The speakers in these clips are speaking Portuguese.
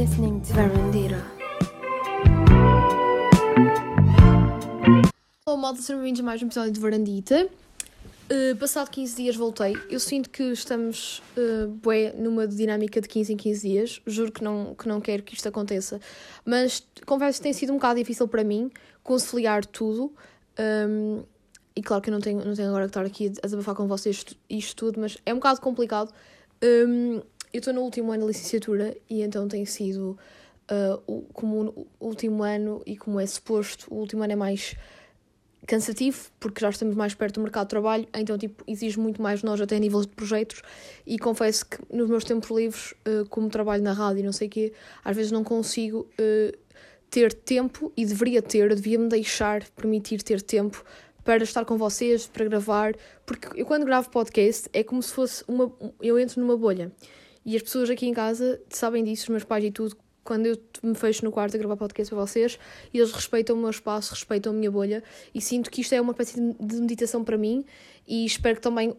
listening to. Olá, malta, sejam bem-vindos a mais um episódio de Varandita. Uh, passado 15 dias voltei. Eu sinto que estamos uh, bué numa dinâmica de 15 em 15 dias. Juro que não, que não quero que isto aconteça. Mas confesso que tem sido um bocado difícil para mim conciliar tudo. Um, e claro que eu não tenho, não tenho agora que estar aqui a desabafar com vocês isto tudo, mas é um bocado complicado. Um, eu estou no último ano da licenciatura e então tem sido uh, o, como o último ano e como é suposto, o último ano é mais cansativo, porque já estamos mais perto do mercado de trabalho, então tipo, exige muito mais de nós até a nível de projetos e confesso que nos meus tempos livres, uh, como trabalho na rádio e não sei o quê, às vezes não consigo uh, ter tempo e deveria ter, devia-me deixar, permitir ter tempo para estar com vocês, para gravar, porque eu quando gravo podcast é como se fosse uma. Eu entro numa bolha. E as pessoas aqui em casa sabem disso, os meus pais e tudo, quando eu me fecho no quarto a gravar podcast para vocês, eles respeitam o meu espaço, respeitam a minha bolha, e sinto que isto é uma espécie de meditação para mim, e espero que também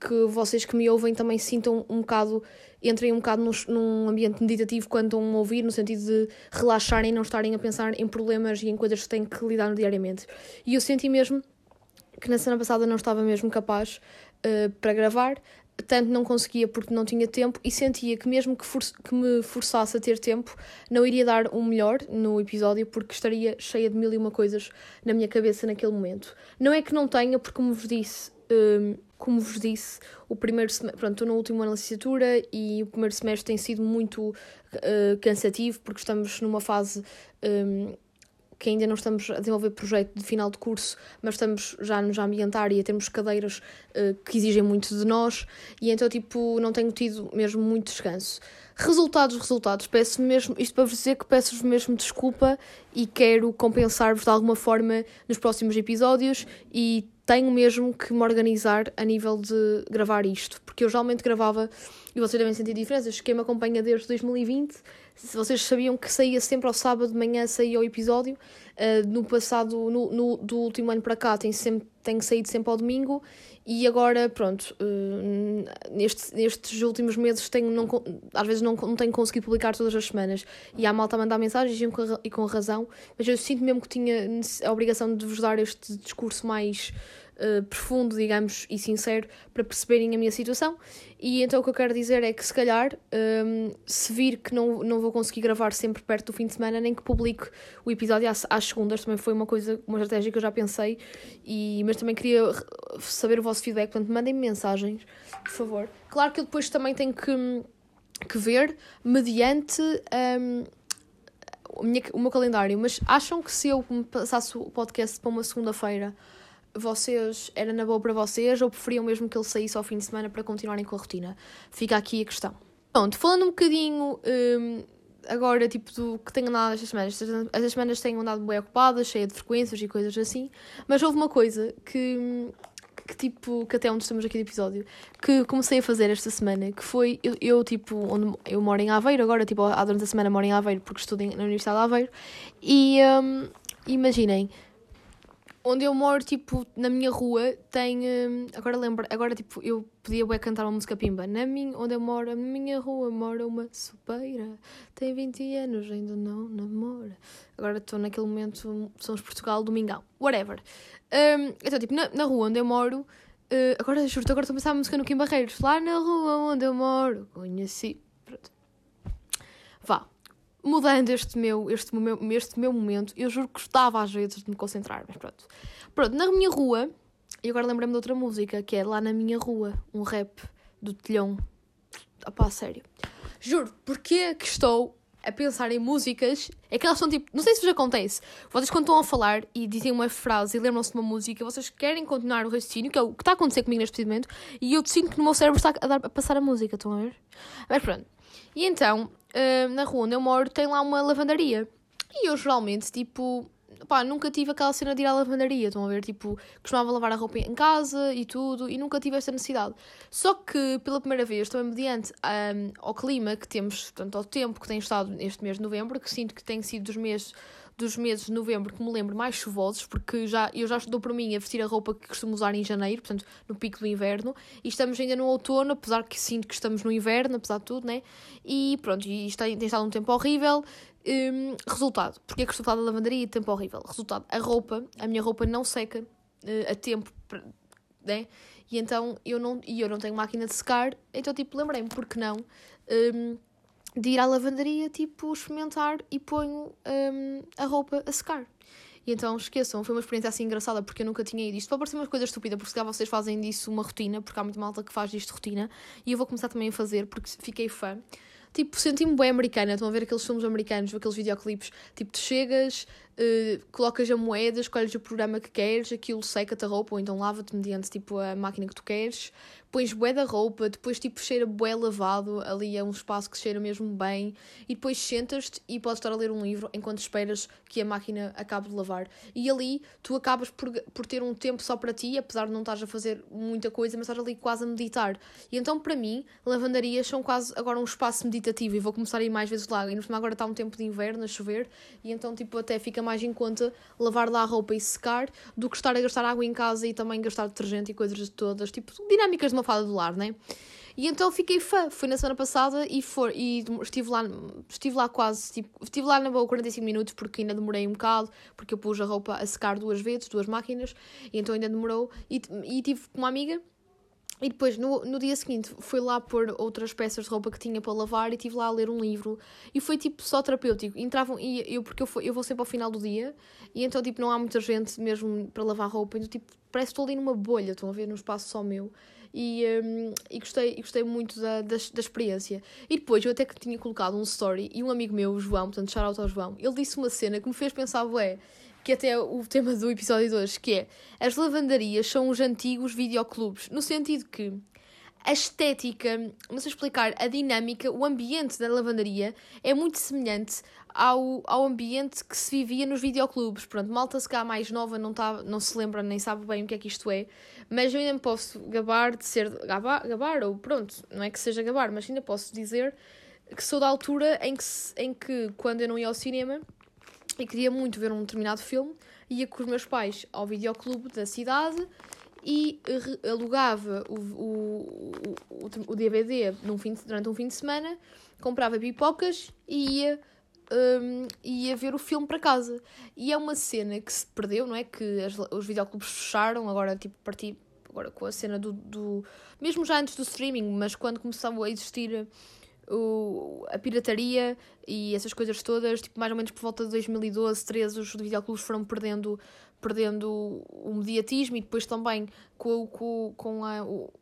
que vocês que me ouvem também sintam um bocado, entrem um bocado num, ambiente meditativo quando estão a ouvir, no sentido de relaxarem não estarem a pensar em problemas e em coisas que têm que lidar diariamente. E eu senti mesmo que na semana passada não estava mesmo capaz uh, para gravar, tanto não conseguia porque não tinha tempo e sentia que mesmo que, for que me forçasse a ter tempo, não iria dar o um melhor no episódio porque estaria cheia de mil e uma coisas na minha cabeça naquele momento. Não é que não tenha, porque como vos disse, um, como vos disse, o primeiro semestre, pronto, estou no último ano de licenciatura e o primeiro semestre tem sido muito uh, cansativo porque estamos numa fase um, que ainda não estamos a desenvolver projeto de final de curso, mas estamos já nos ambientar e a termos cadeiras uh, que exigem muito de nós, e então, tipo, não tenho tido mesmo muito descanso. Resultados, resultados, peço mesmo, isto para vos dizer que peço-vos mesmo desculpa e quero compensar-vos de alguma forma nos próximos episódios e tenho mesmo que me organizar a nível de gravar isto, porque eu geralmente gravava, e vocês devem sentir diferenças, quem me acompanha desde 2020 se vocês sabiam que saía sempre ao sábado de manhã, saía o episódio. Uh, no passado, no, no, do último ano para cá, tem, sempre, tem saído sempre ao domingo. E agora, pronto, uh, nestes, nestes últimos meses tenho, não, às vezes não, não tenho conseguido publicar todas as semanas. E há malta a mandar mensagens e com, e com razão. Mas eu sinto mesmo que tinha a obrigação de vos dar este discurso mais uh, profundo, digamos, e sincero para perceberem a minha situação. E então o que eu quero dizer é que se calhar, um, ehm, se vir que não, não vou conseguir gravar sempre perto do fim de semana, nem que publique o episódio às, às segundas, também foi uma coisa, uma estratégia que eu já pensei, e, mas também queria saber o vosso feedback, portanto mandem-me mensagens, por favor. Claro que eu depois também tenho que, que ver mediante. Um, ehm, o meu calendário, mas acham que se eu passasse o podcast para uma segunda-feira vocês era na boa para vocês ou preferiam mesmo que ele saísse ao fim de semana para continuarem com a rotina? Fica aqui a questão. Pronto, falando um bocadinho um, agora, tipo, do que tenho andado estas semanas. Estas semanas tenho andado bem ocupada, cheia de frequências e coisas assim, mas houve uma coisa que, que tipo, que até onde estamos aqui no episódio, que comecei a fazer esta semana, que foi, eu, eu tipo, onde eu moro em Aveiro agora, tipo, há durante a semana moro em Aveiro porque estudo na Universidade de Aveiro, e um, imaginem, onde eu moro, tipo, na minha rua, tem. Hum, agora lembro, agora, tipo, eu podia bué cantar uma música pimba. Na minha, onde eu moro, na minha rua, mora uma sopeira. Tem 20 anos, ainda não namora. Agora estou naquele momento, somos Portugal, Domingão. Whatever. Um, então, tipo, na, na rua onde eu moro. Uh, agora, juro agora estou a pensar a música no Kim Barreiros. Lá na rua onde eu moro, conheci. Mudando este meu, este, meu, este meu momento, eu juro que gostava às vezes de me concentrar, mas pronto. Pronto, na minha rua, e agora lembrei-me de outra música, que é Lá na Minha Rua, um rap do Telhão. Ah pá, sério. Juro, porque que estou a pensar em músicas, é que elas são tipo, não sei se vos acontece, vocês quando estão a falar e dizem uma frase e lembram-se de uma música, vocês querem continuar o raciocínio, que é o que está a acontecer comigo neste momento, e eu sinto que no meu cérebro está a, dar, a passar a música, estão a ver? Mas pronto. E então, uh, na rua onde eu moro, tem lá uma lavandaria. E eu geralmente, tipo, pá, nunca tive aquela cena de ir à lavandaria, estão a ver? Tipo, costumava lavar a roupa em casa e tudo, e nunca tive esta necessidade. Só que, pela primeira vez, também mediante um, ao clima que temos, portanto, ao tempo que tem estado neste mês de novembro, que sinto que tem sido dos meses dos meses de novembro que me lembro mais chuvosos, porque já, eu já estou por mim a vestir a roupa que costumo usar em janeiro, portanto, no pico do inverno, e estamos ainda no outono, apesar que sinto que estamos no inverno, apesar de tudo, né? E pronto, e isto tem, tem estado um tempo horrível. Um, resultado, porque é que estou a falar da lavandaria e tempo horrível? Resultado, a roupa, a minha roupa não seca uh, a tempo, né? E então eu não, e eu não tenho máquina de secar, então tipo, lembrei-me, porque não? Um, de ir à lavandaria, tipo, experimentar e ponho um, a roupa a secar. E então esqueçam, foi uma experiência assim engraçada porque eu nunca tinha ido. Isto pode parecer uma coisa estúpida, porque se calhar vocês fazem disso uma rotina, porque há muita malta que faz disto rotina, e eu vou começar também a fazer porque fiquei fã. Tipo, senti-me bem americana. Estão a ver aqueles filmes americanos, aqueles videoclipes. Tipo, tu chegas, uh, colocas a moeda, escolhes o programa que queres, aquilo seca-te a roupa, ou então lava-te mediante tipo a máquina que tu queres pões bué da roupa, depois tipo cheira bué lavado, ali é um espaço que cheira mesmo bem, e depois sentas-te e podes estar a ler um livro enquanto esperas que a máquina acabe de lavar. E ali tu acabas por, por ter um tempo só para ti, apesar de não estás a fazer muita coisa, mas estás ali quase a meditar. E então para mim, lavandarias são quase agora um espaço meditativo e vou começar a ir mais vezes lá. E no agora está um tempo de inverno a chover, e então tipo até fica mais em conta lavar lá a roupa e secar do que estar a gastar água em casa e também gastar detergente e coisas todas, tipo dinâmicas de uma fada do lar, né? E então fiquei fã. Fui na semana passada e, for, e estive, lá, estive lá quase, tipo, estive lá na boa 45 minutos porque ainda demorei um bocado, porque eu pus a roupa a secar duas vezes, duas máquinas, e então ainda demorou. E, e tive com uma amiga e depois, no, no dia seguinte, fui lá pôr outras peças de roupa que tinha para lavar e estive lá a ler um livro. E foi tipo só terapêutico. Entravam, e eu, porque eu, eu vou sempre ao final do dia, e então tipo não há muita gente mesmo para lavar roupa. Então tipo, parece que estou ali numa bolha, estão a ver, num espaço só meu e, um, e, gostei, e gostei muito da, da, da, experiência. E depois eu até que tinha colocado um story e um amigo meu, o João, portanto, shout out ao João, ele disse uma cena que me fez pensar, ué, que até é o tema do episódio de hoje, que é as lavandarias são os antigos videoclubes, no sentido que a estética, não sei explicar, a dinâmica, o ambiente da lavandaria é muito semelhante ao, ao ambiente que se vivia nos videoclubes. Pronto, malta se cá mais nova não, tá, não se lembra nem sabe bem o que é que isto é, mas eu ainda me posso gabar de ser. Gabar, gabar ou pronto, não é que seja gabar, mas ainda posso dizer que sou da altura em que, em que quando eu não ia ao cinema e queria muito ver um determinado filme, ia com os meus pais ao videoclube da cidade e alugava o, o, o, o DVD num fim de, durante um fim de semana, comprava pipocas e ia, um, ia ver o filme para casa. E é uma cena que se perdeu, não é? Que as, os videoclubes fecharam, agora tipo partir agora com a cena do, do. Mesmo já antes do streaming, mas quando começou a existir o, a pirataria e essas coisas todas, tipo, mais ou menos por volta de 2012, 13, os videoclubes foram perdendo perdendo o mediatismo e depois também com, com, com a. O,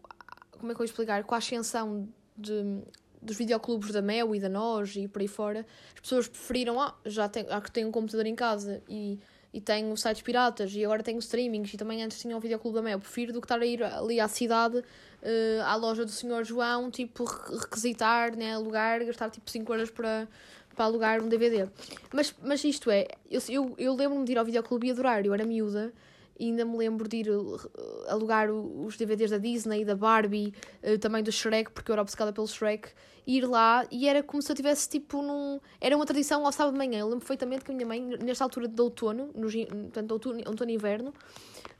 como é que eu explicar? Com a ascensão de, dos videoclubes da Mel e da Nós e por aí fora, as pessoas preferiram, ah, já tenho, ah, tenho um computador em casa e, e tenho sites piratas e agora tenho streamings e também antes tinha um videoclube da Mel, prefiro do que estar a ir ali à cidade, uh, à loja do Senhor João, tipo, requisitar, né, alugar, gastar tipo 5 horas para para alugar um DVD. Mas, mas isto é, eu, eu, eu lembro-me de ir ao videoclube e adorar, eu era miúda e ainda me lembro de ir uh, alugar os DVDs da Disney, da Barbie, uh, também do Shrek, porque eu era obcecada pelo Shrek, ir lá e era como se eu tivesse tipo num. Era uma tradição ao sábado de manhã. Eu lembro perfeitamente que a minha mãe, nesta altura de outono, no, portanto, outono, outono e inverno,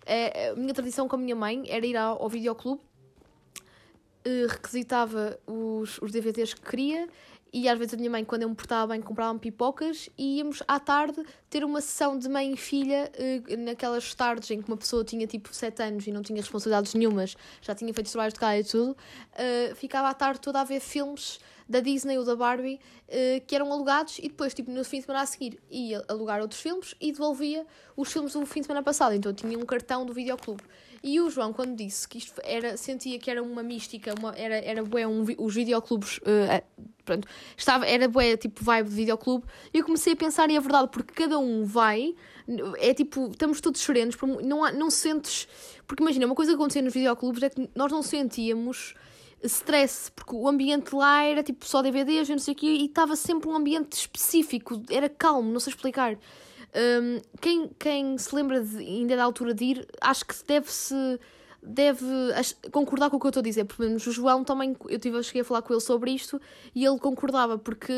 a minha tradição com a minha mãe era ir ao, videoclube, requisitava os, os DVDs que queria e às vezes a minha mãe, quando eu me portava bem, comprava pipocas e íamos à tarde ter uma sessão de mãe e filha uh, naquelas tardes em que uma pessoa tinha tipo 7 anos e não tinha responsabilidades nenhumas, já tinha feito trabalhos de casa e tudo, uh, ficava à tarde toda a ver filmes da Disney ou da Barbie uh, que eram alugados e depois, tipo, no fim de semana a seguir ia alugar outros filmes e devolvia os filmes do fim de semana passado. Então eu tinha um cartão do videoclube. E o João, quando disse que isto era, sentia que era uma mística, uma, era, era bué, um, os videoclubes, uh, pronto, estava, era bué, tipo, vibe de videoclube, eu comecei a pensar, e é verdade, porque cada um vai, é tipo, estamos todos serenos, não, há, não sentes, porque imagina, uma coisa que acontecia nos videoclubes é que nós não sentíamos stress, porque o ambiente lá era tipo só DVDs, não sei o quê, e estava sempre um ambiente específico, era calmo, não sei explicar. Um, quem, quem se lembra de, ainda da altura de ir, acho que deve-se deve concordar com o que eu estou a dizer. Pelo menos o João também, eu tive, eu cheguei a falar com ele sobre isto e ele concordava, porque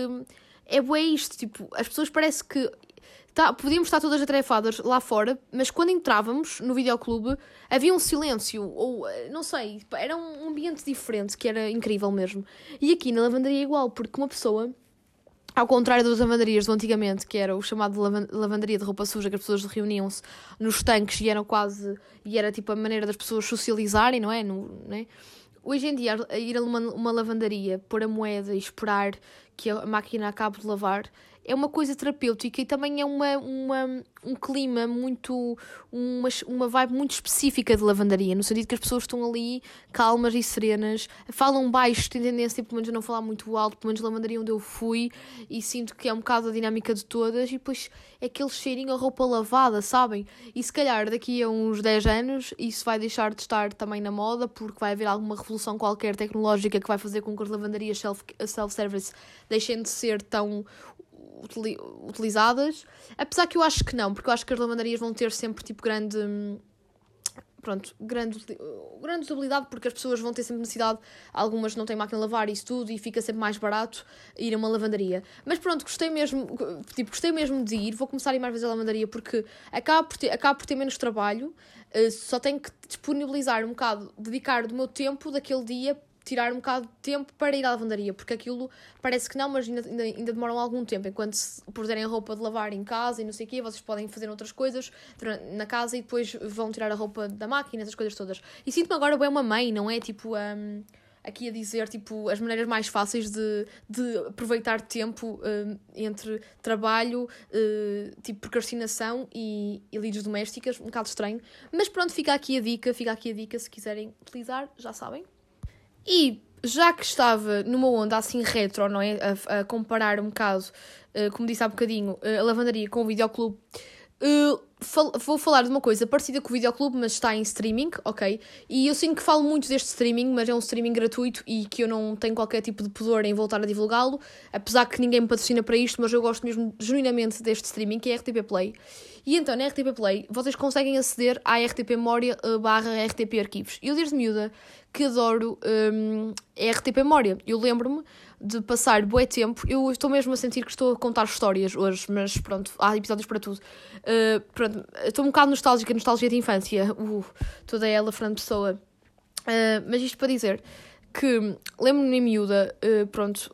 é bué isto, tipo, as pessoas parece que tá, podíamos estar todas atarefadas lá fora, mas quando entrávamos no videoclube havia um silêncio, ou eh, não sei, era um ambiente diferente que era incrível mesmo. E aqui na lavandaria é igual, porque uma pessoa ao contrário das lavandarias do antigamente, que era o chamado lavandaria de roupa suja, que as pessoas reuniam-se nos tanques e eram quase. e era tipo a maneira das pessoas socializarem, não é? No, né? Hoje em dia, ir a uma, uma lavandaria, pôr a moeda e esperar que a máquina acabe de lavar é uma coisa terapêutica e também é uma, uma, um clima muito. Uma, uma vibe muito específica de lavandaria, no sentido que as pessoas estão ali calmas e serenas, falam baixo, têm tendência, pelo menos, a não falar muito alto, pelo menos lavandaria onde eu fui, e sinto que é um bocado a dinâmica de todas, e depois é aquele cheirinho a roupa lavada, sabem? E se calhar daqui a uns 10 anos isso vai deixar de estar também na moda, porque vai haver alguma revolução qualquer tecnológica que vai fazer com que as lavandarias self-service deixem de ser tão utilizadas. Apesar que eu acho que não, porque eu acho que as lavandarias vão ter sempre tipo grande. Pronto, grande, grande usabilidade porque as pessoas vão ter sempre necessidade. Algumas não têm máquina de lavar isso tudo e fica sempre mais barato ir a uma lavandaria. Mas pronto, gostei mesmo, tipo, gostei mesmo de ir. Vou começar a ir mais vezes à lavandaria porque acaba por ter, acaba por ter menos trabalho. Uh, só tenho que disponibilizar um bocado, dedicar do meu tempo daquele dia tirar um bocado de tempo para ir à lavandaria, porque aquilo parece que não, mas ainda, ainda, ainda demoram algum tempo. Enquanto se puserem a roupa de lavar em casa e não sei o quê, vocês podem fazer outras coisas na casa e depois vão tirar a roupa da máquina, essas coisas todas. E sinto-me agora bem uma mãe, não é? Tipo, um, aqui a dizer tipo, as maneiras mais fáceis de, de aproveitar tempo um, entre trabalho, uh, tipo procrastinação e, e lides domésticas, um bocado estranho. Mas pronto, fica aqui a dica, fica aqui a dica se quiserem utilizar, já sabem. E já que estava numa onda assim retro, não é? A, a comparar um bocado, uh, como disse há bocadinho, uh, a lavandaria com o videoclube, uh, fal vou falar de uma coisa parecida com o videoclube, mas está em streaming, ok? E eu sinto que falo muito deste streaming, mas é um streaming gratuito e que eu não tenho qualquer tipo de pudor em voltar a divulgá-lo, apesar que ninguém me patrocina para isto, mas eu gosto mesmo genuinamente deste streaming, que é a RTP Play. E então, na RTP Play, vocês conseguem aceder à RTP Memória barra RTP Arquivos. Eu, desde miúda, que adoro um, é RTP Memória. Eu lembro-me de passar bué tempo. Eu estou mesmo a sentir que estou a contar histórias hoje, mas pronto, há episódios para tudo. Uh, pronto, estou um bocado nostálgica, nostalgia de infância. Uh, toda ela, Fernando Pessoa. Uh, mas isto para dizer que lembro-me em miúda, uh, pronto,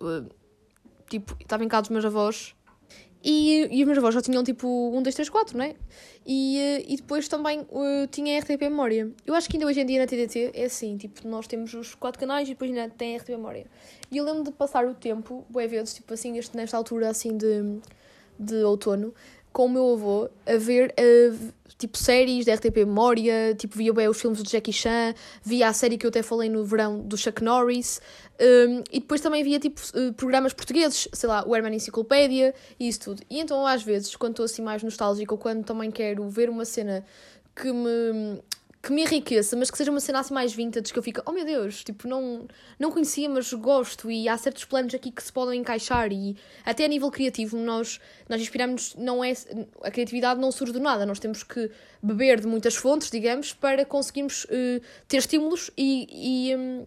tipo, estava em casa dos meus avós e, e os meus avós já tinham tipo 1, 2, 3, 4, não é? E, eh, e depois também uh, tinha RTP Memória. Eu acho que ainda hoje em dia na TDT é assim, tipo, nós temos os quatro canais e depois ainda tem RTP Memória. E eu lembro de passar o tempo, bué vezes, tipo assim, este, nesta altura assim de, de outono, com o meu avô a ver uh, tipo séries da RTP Memória, tipo via bem os filmes do Jackie Chan, via a série que eu até falei no verão do Chuck Norris, um, e depois também via tipo uh, programas portugueses, sei lá, o Herman Enciclopédia e isso tudo. E então às vezes, quando estou assim mais nostálgica ou quando também quero ver uma cena que me que me enriqueça, mas que seja uma cena assim mais vintage, que eu fico, oh meu Deus, tipo, não, não conhecia, mas gosto, e há certos planos aqui que se podem encaixar, e até a nível criativo, nós, nós inspiramos, não é, a criatividade não surge do nada, nós temos que beber de muitas fontes, digamos, para conseguirmos uh, ter estímulos e, e, um,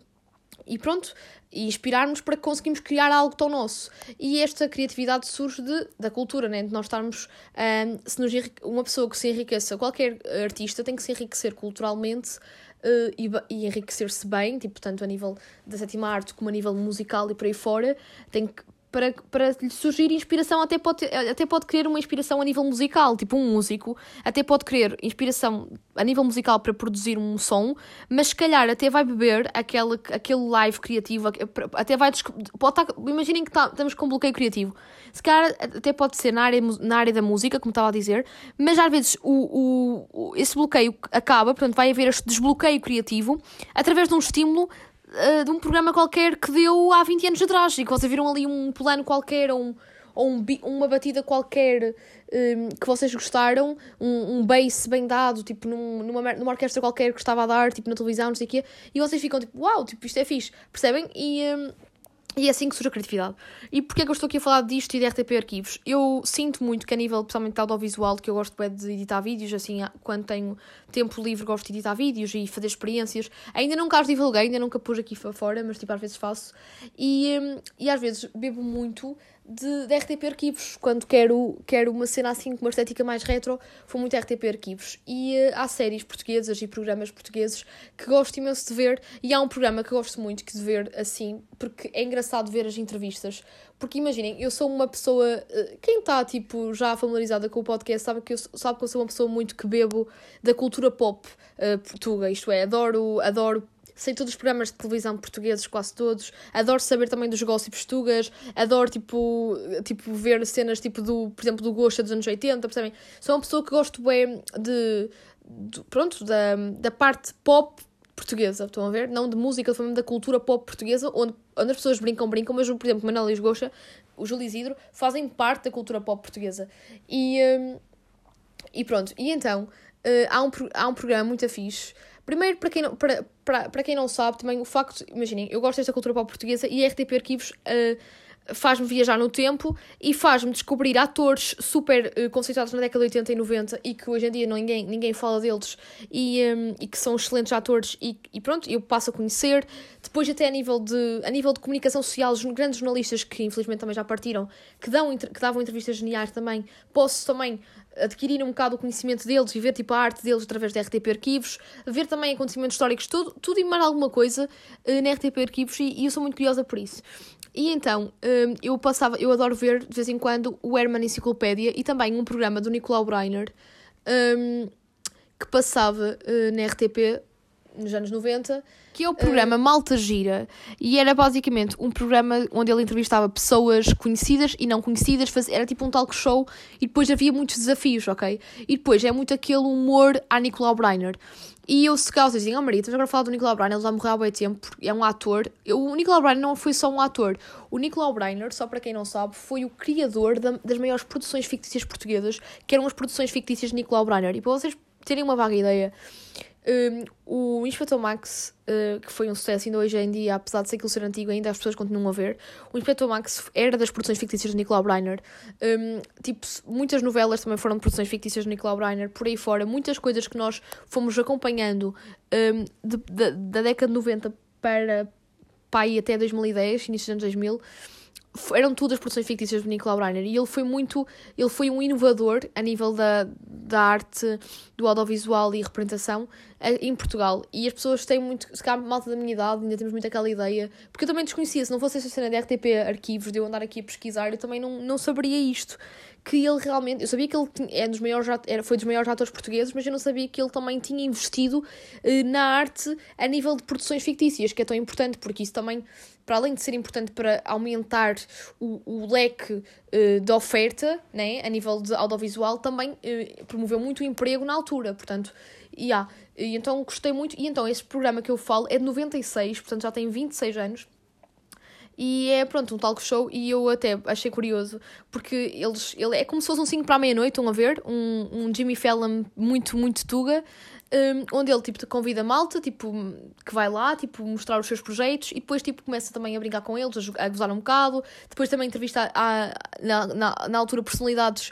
e pronto, e inspirar-nos para que conseguimos criar algo tão nosso. E esta criatividade surge de, da cultura, né? de nós estarmos. Um, se nos, uma pessoa que se enriqueça, qualquer artista tem que se enriquecer culturalmente. Uh, e, e enriquecer-se bem, tipo, tanto a nível da sétima arte como a nível musical e por aí fora, tem que para, para lhe surgir inspiração, até pode, até pode querer uma inspiração a nível musical, tipo um músico, até pode querer inspiração a nível musical para produzir um som, mas se calhar até vai beber aquele, aquele live criativo, até vai. Pode estar, imaginem que tá, estamos com um bloqueio criativo. Se calhar até pode ser na área, na área da música, como estava a dizer, mas às vezes o, o, esse bloqueio acaba, portanto vai haver este desbloqueio criativo através de um estímulo uh, de um programa qualquer que deu há 20 anos atrás e que vocês viram ali um plano qualquer ou, um, ou um, uma batida qualquer um, ehm, que vocês gostaram, um, um bass bem dado, tipo num, numa, numa orquestra qualquer que estava a dar, tipo na televisão, não sei o quê, e vocês ficam tipo, uau, tipo, isto é fixe, percebem? E. E é assim que surge a criatividade. E porquê é que eu estou aqui a falar disto e de RTP Arquivos? Eu sinto muito que a nível, principalmente audiovisual, que eu gosto é de editar vídeos, assim, quando tenho tempo livre gosto de editar vídeos e fazer experiências. Ainda nunca as divulguei, ainda nunca pus aqui fora, mas tipo às vezes faço. E, hum, e às vezes bebo muito de, de RTP Arquivos. Quando quero, quero uma cena assim com uma estética mais retro, foi muito RTP Arquivos. E uh, há séries portuguesas e programas portugueses que gosto imenso de ver. E há um programa que gosto muito de ver assim, porque é engraçado ver as entrevistas. Porque imaginem, eu sou uma pessoa. Uh, quem está tipo, já familiarizada com o podcast sabe que, eu, sabe que eu sou uma pessoa muito que bebo da cultura pop uh, portuguesa. Isto é, adoro, adoro sei todos os programas de televisão portugueses, quase todos. Adoro saber também dos gossips tugas. Adoro, tipo, tipo, ver cenas, tipo, do, por exemplo, do Gosta dos anos 80, percebem? Sou uma pessoa que gosto bem de, de pronto, da, da parte pop portuguesa, estão a ver? Não de música, falando da cultura pop portuguesa, onde, onde as pessoas brincam, brincam, mas, por exemplo, Manuel Gosta, o Júlio Isidro, fazem parte da cultura pop portuguesa. E, um, e pronto, e então, uh, há, um, há um programa muito fixe Primeiro, para quem não, para, para, para quem não sabe, também o facto, imaginem, eu gosto desta cultura pop portuguesa e a RTP Arquivos uh, faz-me viajar no tempo e faz-me descobrir atores super uh, conceituados na década de 80 e 90 e que hoje em dia ninguém, ninguém fala deles e, um, e que são excelentes atores e, e pronto, eu passo a conhecer. Depois até a nível de, a nível de comunicação social, os grandes jornalistas que infelizmente também já partiram, que, dão, que davam entrevistas geniais também, posso também adquirir um bocado o conhecimento deles e ver tipo a arte deles através de RTP Arquivos, ver também acontecimentos históricos, tudo, tudo e mais alguma coisa uh, na RTP Arquivos e, e, eu sou muito curiosa por isso. E então, um, eu passava, eu adoro ver de vez em quando o Herman Enciclopédia e também um programa do Nicolau Breiner um, que passava uh, na RTP nos anos 90 que é o programa uh... Malta Gira, e era basicamente um programa onde ele entrevistava pessoas conhecidas e não conhecidas, era tipo um talk show, e depois havia muitos desafios, ok? E depois é muito aquele humor a Nicolau Breiner. E eu, se calhar, dizem, oh Maria, estás agora a falar do Nicolau Breiner, ele já morreu há bem tempo, porque é um ator. Eu, o Nicolau Breiner não foi só um ator. O Nicolau Breiner, só para quem não sabe, foi o criador da, das maiores produções fictícias portuguesas, que eram as produções fictícias de Nicolau Breiner. E para vocês terem uma vaga ideia, um, o Inspector Max, uh, que foi um sucesso ainda hoje em dia, apesar de ser aquilo ser antigo, ainda as pessoas continuam a ver. O Inspector Max era das produções fictícias de Nicolau Breiner. Um, tipo, muitas novelas também foram de produções fictícias de Nicolau Breiner, por aí fora. Muitas coisas que nós fomos acompanhando um, de, de, da década de 90 para, para aí até 2010, início dos anos 2000 eram todas produções fictícias do Nicolau Breiner e ele foi muito, ele foi um inovador a nível da, da arte, do audiovisual e representação eh, em Portugal. E as pessoas têm muito, se calhar malta da minha idade, ainda temos muito aquela ideia, porque eu também desconhecia, se não fosse essa cena de RTP arquivos, de eu andar aqui a pesquisar, eu também não, não saberia isto. Que ele realmente, eu sabia que ele é dos maiores, era, foi dos maiores atores portugueses, mas eu não sabia que ele também tinha investido eh, na arte a nível de produções fictícias, que é tão importante, porque isso também para além de ser importante para aumentar o, o leque uh, de oferta né, a nível de audiovisual, também uh, promoveu muito o emprego na altura. Portanto, yeah. e então gostei muito. E então, esse programa que eu falo é de 96, portanto já tem 26 anos. E é, pronto, um talk show e eu até achei curioso, porque eles, ele é como se fosse um 5 para a meia-noite, estão a ver? Um, um Jimmy Fallon muito, muito tuga, um, onde ele tipo te convida a malta, tipo, que vai lá, tipo, mostrar os seus projetos e depois tipo começa também a brincar com eles, a, a gozar um bocado, depois também entrevista a, na, na, na altura personalidades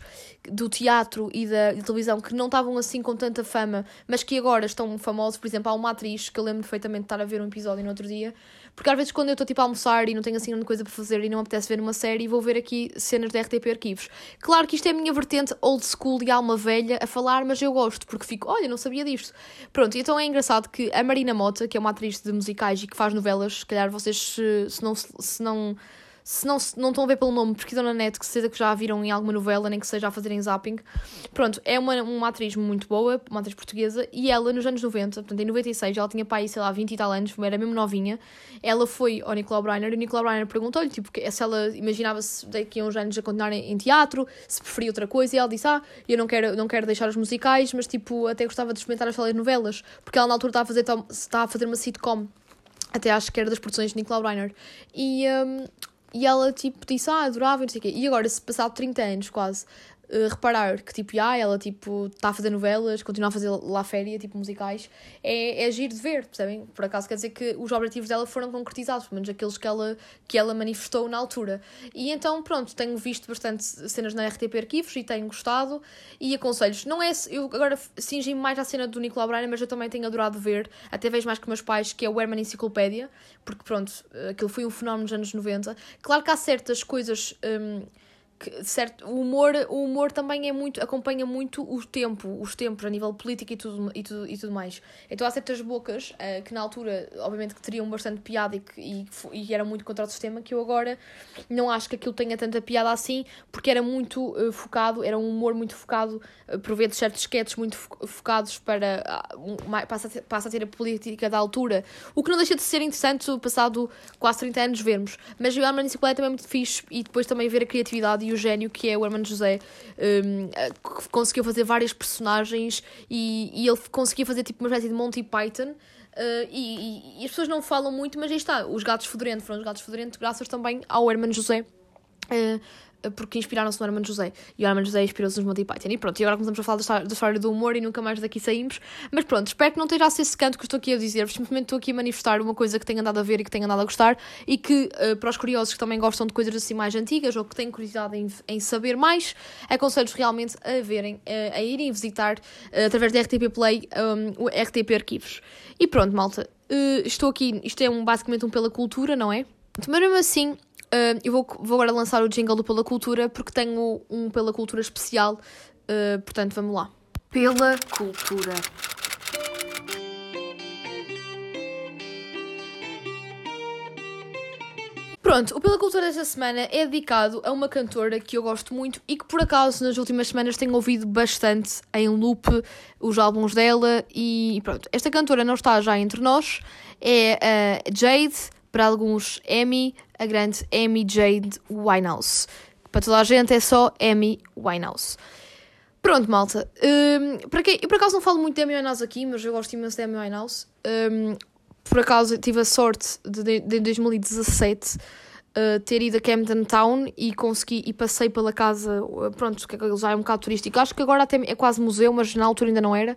do teatro e da, da, televisão que não estavam assim com tanta fama, mas que agora estão famosos, por exemplo, há uma atriz que eu lembro perfeitamente de estar a ver um episódio no outro dia, porque às vezes quando eu estou tipo a almoçar e não tenho assim grande coisa para fazer e não me apetece ver uma série, vou ver aqui cenas de RTP Arquivos. Claro que isto é a minha vertente old school e alma velha a falar, mas eu gosto, porque fico, olha, não sabia disto. Pronto, então é engraçado que a Marina Mota, que é uma atriz de musicais e que faz novelas, se calhar vocês se, não. Se não se não, se não estão a ver pelo nome, pesquisam na net, que seja que já a viram em alguma novela, nem que seja a fazerem zapping. Pronto, é uma, uma atriz muito boa, uma atriz portuguesa, e ela nos anos 90, portanto em 96, ela tinha pai, sei lá, 20 e tal anos, era mesmo novinha, ela foi ao Nicolau Breiner e o Nicolau Breiner perguntou-lhe, tipo, se ela imaginava-se daqui a uns anos a continuar em, teatro, se preferia outra coisa, e ela disse, ah, eu não quero, não quero deixar os musicais, mas tipo, até gostava de experimentar as telenovelas, porque ela na altura estava a fazer, estava a fazer uma sitcom até acho que era das produções de Nicolau Breiner. E um, e ela, tipo, disse, ah, adorava, não sei o quê. E agora, se passado 30 anos quase, uh, reparar que, tipo, ah, ela, tipo, está a fazer novelas, continua a fazer lá féria, tipo, musicais, é, é giro de ver, percebem? Por acaso quer dizer que os objetivos dela foram concretizados, pelo menos aqueles que ela, que ela manifestou na altura. E então, pronto, tenho visto bastante cenas na RTP Arquivos e tenho gostado e aconselho-vos. Não é, eu agora singi mais à cena do Nicolau Brainer, mas eu também tenho adorado ver, até vejo mais que meus pais, que é o Herman Enciclopédia, porque, pronto, aquilo foi um fenómeno dos anos 90. Claro que há certas coisas. Um, que, certo, o humor, o humor também é muito, acompanha muito o tempo, os tempos a nível político e tudo, e tudo, e tudo mais. Então há certas bocas uh, que na altura, obviamente, que teriam bastante piada e que e, e eram muito contra o sistema, que eu agora não acho que aquilo tenha tanta piada assim, porque era muito uh, focado, era um humor muito focado, uh, certos sketches muito fo focados para, uh, passa, a passa a ter a política da altura, o que não deixa de ser interessante, passado quase 30 anos, vermos. Mas o Armand Cicleta também é muito fixe e depois também ver a criatividade e o gênio que é o Hermano José, um, que conseguiu fazer várias personagens e, e ele conseguia fazer tipo uma espécie de Monty Python. Uh, e, e, e, as pessoas não falam muito, mas aí está, os gatos fedorentos foram os gatos fedorentos graças também ao Hermano José. Uh, porque inspiraram-se no Armando José. E o Armando José inspirou-se nos Monty Python. E pronto, e agora começamos a falar da história, do humor e nunca mais daqui saímos. Mas pronto, espero que não esteja a ser secante que estou aqui a dizer. Simplesmente estou aqui a manifestar uma coisa que tenho andado a ver e que tenho andado a gostar. E que, uh, para os curiosos que também gostam de coisas assim mais antigas ou que têm curiosidade em, em saber mais, aconselho-vos realmente a verem, uh, a irem visitar uh, através da RTP Play um, o RTP Arquivos. E pronto, malta. estou aqui, isto é um, basicamente um pela cultura, não é? Mas mesmo assim, Uh, eu vou, vou agora lançar o jingle do Pela Cultura porque tenho um Pela Cultura especial, uh, portanto vamos lá. Pela Cultura. Pronto, o Pela Cultura desta semana é dedicado a uma cantora que eu gosto muito e que por acaso nas últimas semanas tenho ouvido bastante em loop os álbuns dela e pronto. Esta cantora não está já entre nós, é a Jade, para alguns Amy, a grande Amy Jade Winehouse. Para toda a gente é só Amy Winehouse. Pronto, malta. Um, para quem, eu por acaso não falo muito de Amy Winehouse aqui, mas eu gosto imenso de Amy Winehouse. Um, por acaso tive a sorte de, de, de 2017 uh, ter ido a Camden Town e consegui e passei pela casa, uh, pronto, que já é um bocado turístico. Acho que agora até é quase museu, mas na altura ainda não era.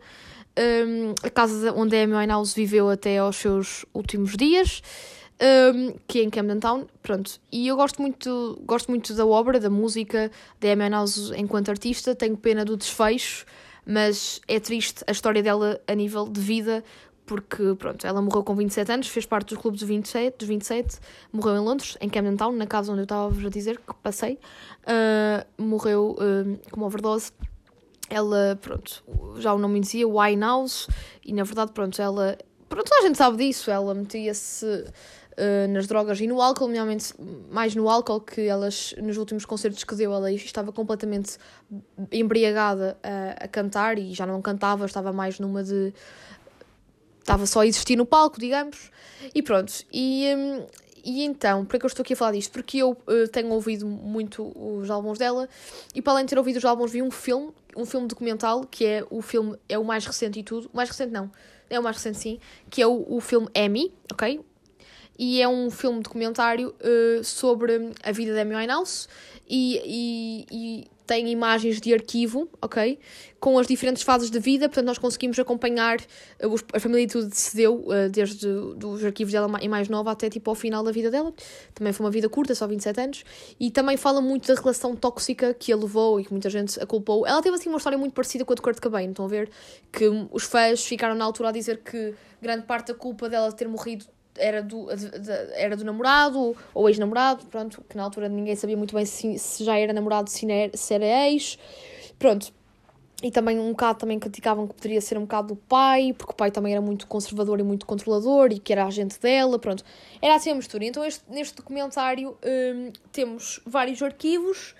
Um, a casa onde a Amy Winehouse viveu até aos seus últimos dias um, que é em Camden Town, pronto. E eu gosto muito, gosto muito da obra, da música da Amy Winehouse enquanto artista, tenho pena do desfecho, mas é triste a história dela a nível de vida, porque, pronto, ela morreu com 27 anos, fez parte dos clubes dos 27, dos 27 morreu em Londres, em Camden Town, na casa onde eu estava a dizer que passei, uh, morreu uh, com uma overdose. Ela, pronto, já o nome dizia, Winehouse, e na verdade, pronto, ela, pronto, a gente sabe disso, ela metia-se uh, nas drogas e no álcool, nomeadamente mais no álcool, que elas, nos últimos concertos que deu, ela estava completamente embriagada a, a cantar e já não cantava, estava mais numa de. estava só a existir no palco, digamos. E pronto. E. Um, e então, por que eu estou aqui a falar disto? Porque eu uh, tenho ouvido muito os álbuns dela e para além de ter ouvido os álbuns vi um filme, um filme documental, que é o filme, é o mais recente e tudo, mais recente não, é o mais recente sim, que é o, o filme Emmy, ok? E é um filme documentário uh, sobre a vida da Amy Winehouse e, e, e, tem imagens de arquivo, ok? Com as diferentes fases de vida, portanto nós conseguimos acompanhar, os, a família tudo decidiu, uh, desde os arquivos dela em mais nova até tipo ao final da vida dela. Também foi uma vida curta, só 27 anos. E também fala muito da relação tóxica que a levou e que muita gente a culpou. Ela teve assim uma história muito parecida com a de Kurt Cobain, estão a ver? Que os fãs ficaram na altura a dizer que grande parte da culpa dela ter morrido era do, era do namorado ou ex-namorado, pronto, que na altura ninguém sabia muito bem se, se já era namorado, se era, se era ex, pronto. E também um bocado também criticavam que poderia ser um bocado do pai, porque o pai também era muito conservador e muito controlador e que era agente dela, pronto. Era assim a mistura. Então este, neste documentário um, temos vários arquivos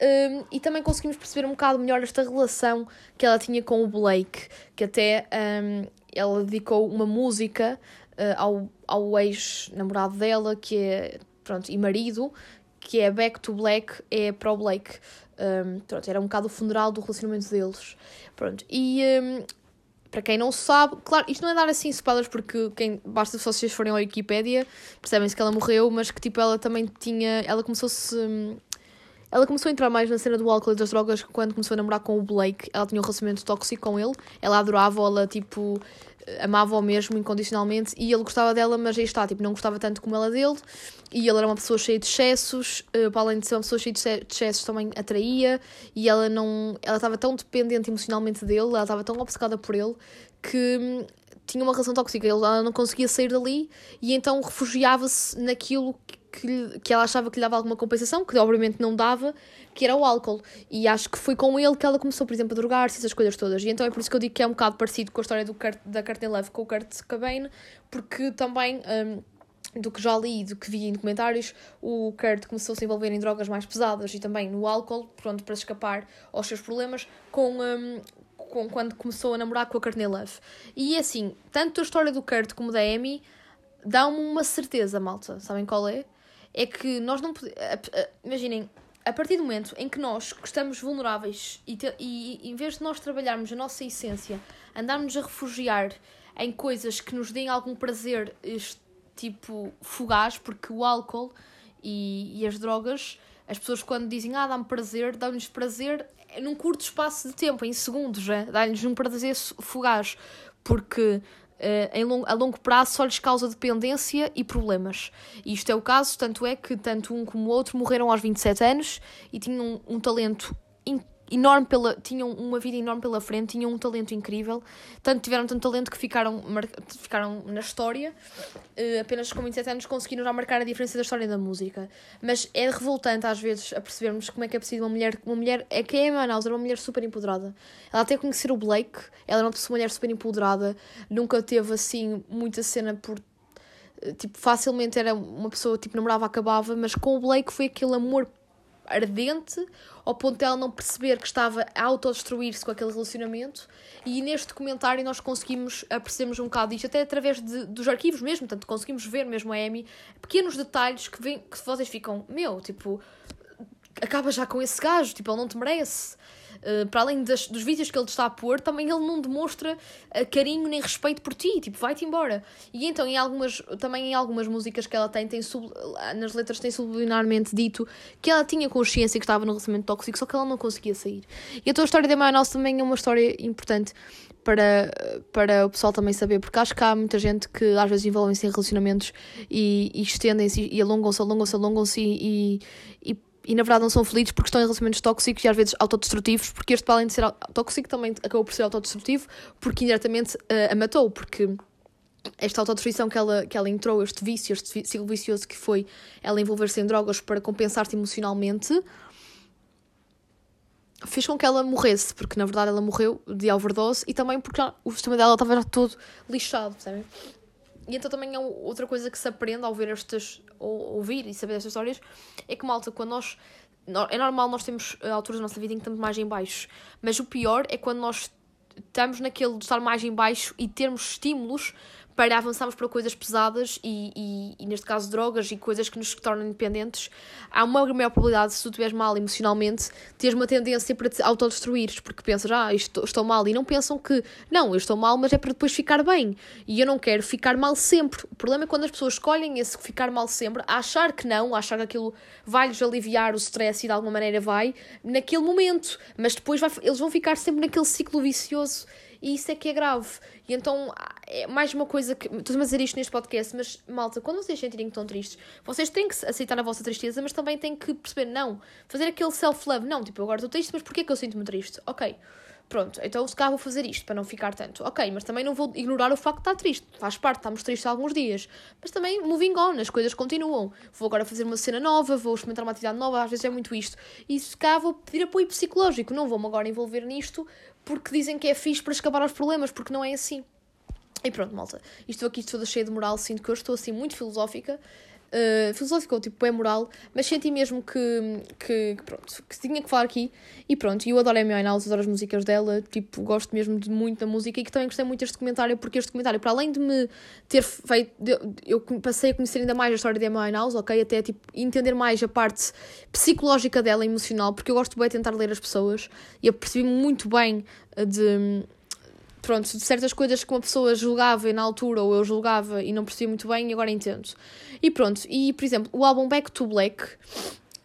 um, e também conseguimos perceber um bocado melhor esta relação que ela tinha com o Blake, que até um, ela dedicou uma música ao, ao ex-namorado dela, que é, pronto, e marido, que é Back to Black, é para o Blake. Um, pronto, era um bocado o funeral do relacionamento deles. Pronto, e um, para quem não sabe, claro, isto não é dar assim spoilers porque quem, basta se vocês forem à Wikipedia, percebem-se que ela morreu, mas que tipo ela também tinha, ela começou-se, hum, ela começou a entrar mais na cena do álcool e das drogas quando começou a namorar com o Blake. Ela tinha um relacionamento tóxico com ele. Ela adorava, ela tipo amava-o mesmo incondicionalmente e ele gostava dela, mas aí está, tipo, não gostava tanto como ela dele. E ele era uma pessoa cheia de excessos, uh, para além de ser uma pessoa cheia de excessos, também atraía. E ela não. Ela estava tão dependente emocionalmente dele, ela estava tão obcecada por ele que hum, tinha uma relação tóxica. Ela não conseguia sair dali e então refugiava-se naquilo que, que ela achava que lhe dava alguma compensação, que obviamente não dava, que era o álcool. E acho que foi com ele que ela começou, por exemplo, a drogar-se, essas coisas todas. E então é por isso que eu digo que é um bocado parecido com a história do Kurt, da Courtney Love com o Kurt Cobain, porque também. Um, do que já li, do que vi em documentários, o Kurt começou a se envolver em drogas mais pesadas e também no álcool, pronto, para escapar aos seus problemas, com, um, com quando começou a namorar com a Courtney Love. E assim, tanto a história do Kurt como da Amy dá-me uma certeza, malta. Sabem qual é? É que nós não podemos. Imaginem, a partir do momento em que nós estamos vulneráveis e, te, e em vez de nós trabalharmos a nossa essência, andarmos a refugiar em coisas que nos deem algum prazer, tipo fugaz, porque o álcool e, e as drogas, as pessoas quando dizem ah, dá-me prazer, dão-lhes prazer num curto espaço de tempo, em segundos, é? dá-lhes um prazer fugaz, porque Uh, em long, a longo prazo só lhes causa dependência e problemas. E isto é o caso, tanto é que tanto um como o outro morreram aos 27 anos e tinham um, um talento enorme pela, tinham uma vida enorme pela frente, tinham um talento incrível, tanto tiveram tanto talento que ficaram, ficaram na história, uh, apenas com 27 anos conseguiram já marcar a diferença da história da música. Mas é revoltante às vezes a percebermos como é que é possível uma mulher, uma mulher, é que é a Emma era uma mulher super empoderada. Ela até conhecer o Blake, ela era uma mulher super empoderada, nunca teve assim muita cena por eh, tipo, facilmente era uma pessoa, tipo, namorava, acabava, mas com o Blake foi aquele amor ardente ao ponto de ela não perceber que estava a autodestruir-se com aquele relacionamento e neste documentário nós conseguimos percebermos um bocado disto, até através de, dos arquivos mesmo, portanto conseguimos ver mesmo a Amy, pequenos detalhes que, vem, que vocês ficam, meu, tipo, acaba já com esse gajo, tipo, ele não te merece. Uh, para além das, dos vídeos que ele está a pôr, também ele não demonstra uh, carinho nem respeito por ti, tipo, vai-te embora. E então, em algumas, também em algumas músicas que ela tem, tem sub, nas letras tem subliminarmente dito que ela tinha consciência que estava no relacionamento tóxico, só que ela não conseguia sair. E então a história da Mayonnaise também é uma história importante para, para o pessoal também saber, porque acho que há muita gente que às vezes envolvem-se em relacionamentos e, e estendem-se e alongam-se, alongam-se, alongam-se e, e, e na verdade não são felizes porque estão em relacionamentos tóxicos e às vezes autodestrutivos, porque este, para além de ser tóxico, também acabou por ser autodestrutivo, porque indiretamente uh, a matou, porque esta autodestruição que ela, que ela entrou, este vício, este ciclo vicioso que foi ela envolver-se em drogas para compensar-se emocionalmente, fez com que ela morresse, porque na verdade ela morreu de overdose e também porque o sistema dela estava já todo lixado, percebem? E então também é outra coisa que se aprende ao ver estas, ou ouvir e saber estas histórias, é que malta, quando nós. É normal nós temos eh, alturas da nossa vida em que estamos mais em baixo, mas o pior é quando nós estamos naquele de estar mais em baixo e termos estímulos para avançarmos para coisas pesadas e, e, e, neste caso drogas e coisas que nos tornam independentes, há uma maior probabilidade, se tu estiveres mal emocionalmente, teres uma tendência para te autodestruires, porque pensas, ah, estou, estou mal, e não pensam que, não, eu estou mal, mas é para depois ficar bem, e eu não quero ficar mal sempre. O problema é quando as pessoas escolhem esse ficar mal sempre, achar que não, achar que aquilo vai-lhes aliviar o stress e de alguma maneira vai, naquele momento, mas depois vai, eles vão ficar sempre naquele ciclo vicioso e isso é que é grave. E então, é mais uma coisa que. Estou a dizer isto neste podcast, mas malta, quando vocês sentirem que estão tristes, vocês têm que aceitar a vossa tristeza, mas também têm que perceber, não, fazer aquele self-love. Não, tipo, eu agora estou triste, mas porquê que eu sinto-me triste? Ok. Pronto, então se calhar vou fazer isto para não ficar tanto. Ok, mas também não vou ignorar o facto de estar triste. Faz parte, estamos tristes alguns dias. Mas também moving on, as coisas continuam. Vou agora fazer uma cena nova, vou experimentar uma atividade nova, às vezes é muito isto. E se calhar vou pedir apoio psicológico. Não vou-me agora envolver nisto porque dizem que é fixe para escapar aos problemas, porque não é assim. E pronto, malta. Isto aqui toda cheia de moral, sinto que eu estou assim muito filosófica uh, filosófico, tipo, é moral, mas senti mesmo que, que, que, pronto, que tinha que falar aqui e pronto, eu adoro a Amy Winehouse, adoro as músicas dela, tipo, gosto mesmo de muito da música e que também gostei muito deste documentário, porque este documentário, para além de me ter feito, eu passei a conhecer ainda mais a história da Amy Winehouse, ok, até, tipo, entender mais a parte psicológica dela, emocional, porque eu gosto bem de tentar ler as pessoas e eu percebi muito bem de pronto, de certas coisas que uma pessoa julgava na altura ou eu julgava e não percebia muito bem e agora entendo. E pronto, e por exemplo, o álbum Back to Black,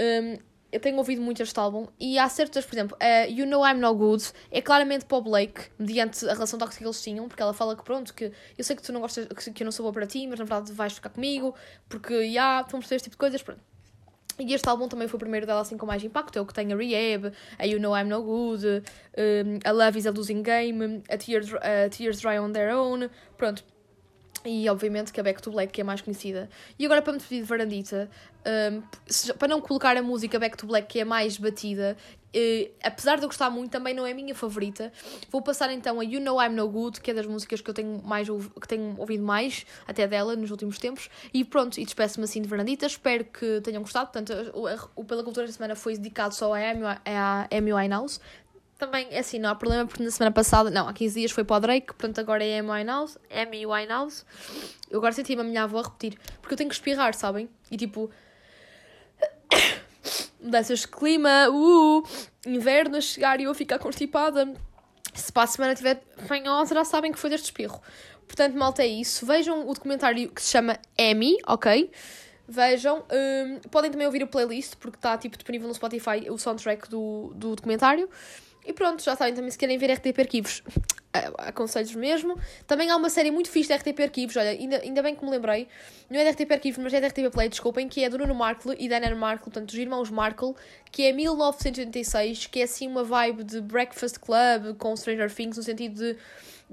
um, eu tenho ouvido muito este álbum e há certas, por exemplo, uh, You Know I'm No Good é claramente para o Blake, mediante a relação tóxica que eles tinham, porque ela fala que pronto, que eu sei que tu não gostas, que eu não sou boa para ti, mas na verdade vais ficar comigo, porque já, yeah, vamos fazer este tipo de coisas, pronto. E este álbum também foi o primeiro dela assim com mais impacto, é o que tem a Rehab, a You Know I'm No Good, um, a Love is a Losing Game, a Tears, a Tears Dry on Their Own, pronto. E obviamente que a Back to Black, que é mais conhecida. E agora para me pedir de Varandita, um, para não colocar a música Back to Black, que é mais batida, uh, apesar de eu gostar muito, também não é a minha favorita. Vou passar então a You Know I'm No Good, que é das músicas que eu tenho, mais, que tenho ouvido mais, até dela, nos últimos tempos. E pronto, e despeço-me assim de Varandita. Espero que tenham gostado. Portanto, o, o Pela Cultura da Semana foi dedicado só a Amy Winehouse também, é assim, não há problema porque na semana passada, não, há 15 dias foi para o Drake, portanto agora é Amy Winehouse, Amy Winehouse. Eu agora senti-me a minha avó a repetir, porque eu tenho que espirrar, sabem? E tipo, mudanças de clima, uh, inverno a chegar e eu a ficar constipada. Se para a semana tiver fanhosa, já sabem que foi deste espirro. Portanto, malta, é isso. Vejam o documentário que se chama Amy, ok? Vejam. Um, podem também ouvir a playlist, porque está tipo, disponível no Spotify o soundtrack do, do documentário. E pronto, já sabem também se querem ver RTP Arquivos. Aconselho-vos mesmo. Também há uma série muito fixe de RTP Arquivos, olha, ainda, ainda bem que me lembrei. Não é de RTP Arquivos, mas é de RTP Play, desculpem, que é do Nuno Markle e da Markle, portanto, os irmãos Markle, que é 1986, que é assim uma vibe de Breakfast Club com Stranger Things, no sentido de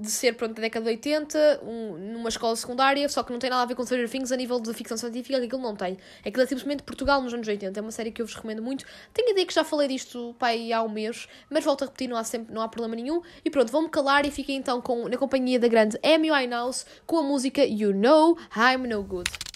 de ser, pronto, da década de 80, um, numa escola secundária, só que não tem nada a ver com Stranger Things a nível de ficção científica, que aquilo não tem. Aquilo é simplesmente Portugal nos anos 80. É uma série que eu vos recomendo muito. Tenho a ideia que já falei disto, pai, há um mês, mas volto a repetir, não há, sempre, não há problema nenhum. E pronto, vou-me calar e fiquem então com, na companhia da grande Amy Winehouse com a música You Know I'm No Good.